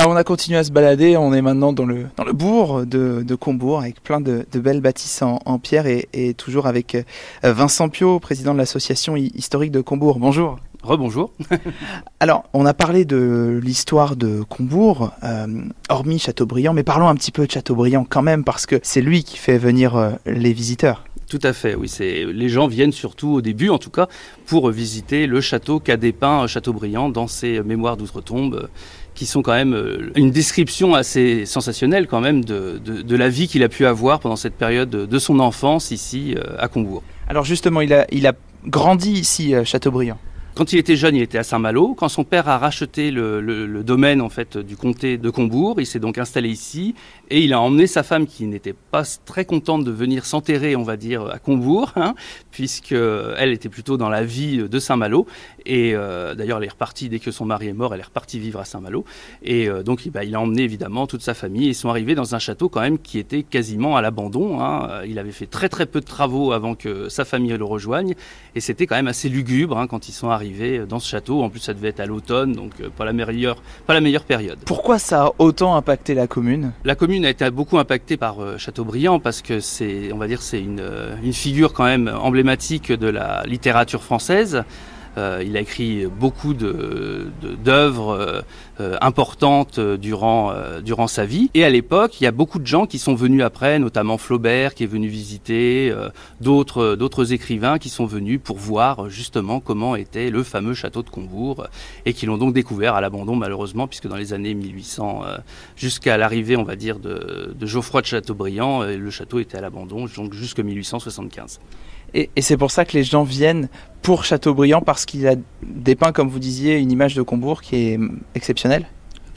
Alors on a continué à se balader, on est maintenant dans le, dans le bourg de, de Combourg avec plein de, de belles bâtisses en, en pierre et, et, toujours avec euh, Vincent Pio, président de l'association historique de Combourg. Bonjour. Rebonjour. Alors, on a parlé de l'histoire de Combourg, euh, hormis Chateaubriand, mais parlons un petit peu de Chateaubriand quand même, parce que c'est lui qui fait venir euh, les visiteurs. Tout à fait, oui. C'est les gens viennent surtout au début, en tout cas, pour visiter le château qu'a dépeint Chateaubriand dans ses mémoires d'outre-tombe qui sont quand même euh, une description assez sensationnelle quand même de, la vie qu'il a pu avoir pendant cette période de son enfance ici euh, à Combourg. Alors justement, il a, il a grandi ici, euh, Chateaubriand. Quand il était jeune, il était à Saint-Malo. Quand son père a racheté le, domaine en fait du comté de Combourg, il s'est donc installé ici et il a emmené sa femme qui n'était pas très contente de venir s'enterrer, on va dire, à Combourg, hein, puisque elle était plutôt dans la vie de Saint-Malo. Et euh, d'ailleurs, elle est repartie dès que son mari est mort, elle est repartie vivre à Saint-Malo. Et euh, donc, bah, il a emmené évidemment toute sa famille. Ils sont arrivés dans un château quand même qui était quasiment à l'abandon. Hein. Il avait fait très très peu de travaux avant que sa famille le rejoigne, et c'était quand même assez lugubre hein, quand ils sont arrivés dans ce château. En plus, ça devait être à l'automne, donc euh, pas la meilleure, pas la meilleure période. Pourquoi ça a autant impacté la commune? La commune a été beaucoup impactée par euh, Chateaubriand parce que c'est, on va dire, c'est une, euh, une figure quand même emblématique de la littérature française. Euh, il a écrit beaucoup d'œuvres de, d'œuvres euh, importantes durant, euh, durant sa vie. Et à l'époque, il y a beaucoup de gens qui sont venus après, notamment Flaubert qui est venu visiter, euh, d'autres d'autres écrivains qui sont venus pour voir justement comment était le fameux château de Combourg et qui l'ont donc découvert à l'abandon malheureusement puisque dans les années 1800 jusqu'à l'arrivée, on va dire, de, de Geoffroy de Chateaubriand, le château était à l'abandon donc jusqu'en 1875. Et, et c'est pour ça que les gens viennent pour Chateaubriand parce qu'il a dépeint, comme vous disiez, une image de Combourg qui est exceptionnelle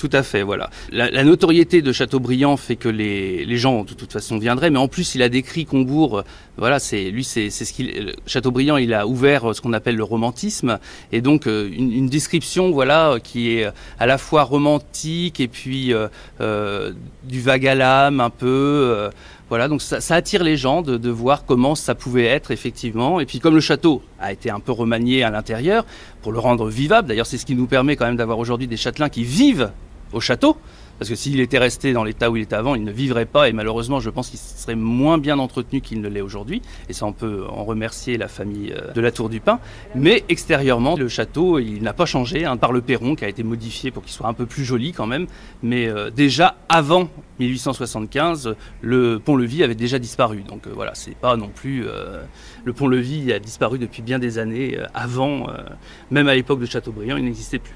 tout à fait, voilà. La, notoriété de Chateaubriand fait que les, les, gens, de toute façon, viendraient, mais en plus, il a décrit Combourg. Voilà, c'est lui, c'est ce qu'il. Chateaubriand, il a ouvert ce qu'on appelle le romantisme, et donc une, description, voilà, qui est à la fois romantique et puis euh, euh, du vague à l'âme, un peu. Euh, voilà, donc ça, attire les gens de, voir comment ça pouvait être effectivement. Et puis comme le château a été un peu remanié à l'intérieur pour le rendre vivable, d'ailleurs c'est ce qui nous permet quand même d'avoir aujourd'hui des châtelains qui vivent au château. Parce que s'il était resté dans l'état où il était avant, il ne vivrait pas et malheureusement, je pense qu'il serait moins bien entretenu qu'il ne l'est aujourd'hui. Et ça, on peut en remercier la famille de la Tour du Pin. Mais extérieurement, le château, il n'a pas changé, hein, par le perron qui a été modifié pour qu'il soit un peu plus joli quand même. Mais euh, déjà avant 1875, le pont-levis avait déjà disparu. Donc euh, voilà, c'est pas non plus. Euh, le pont-levis a disparu depuis bien des années. avant, même à l'époque de Chateaubriand, il n'existait plus.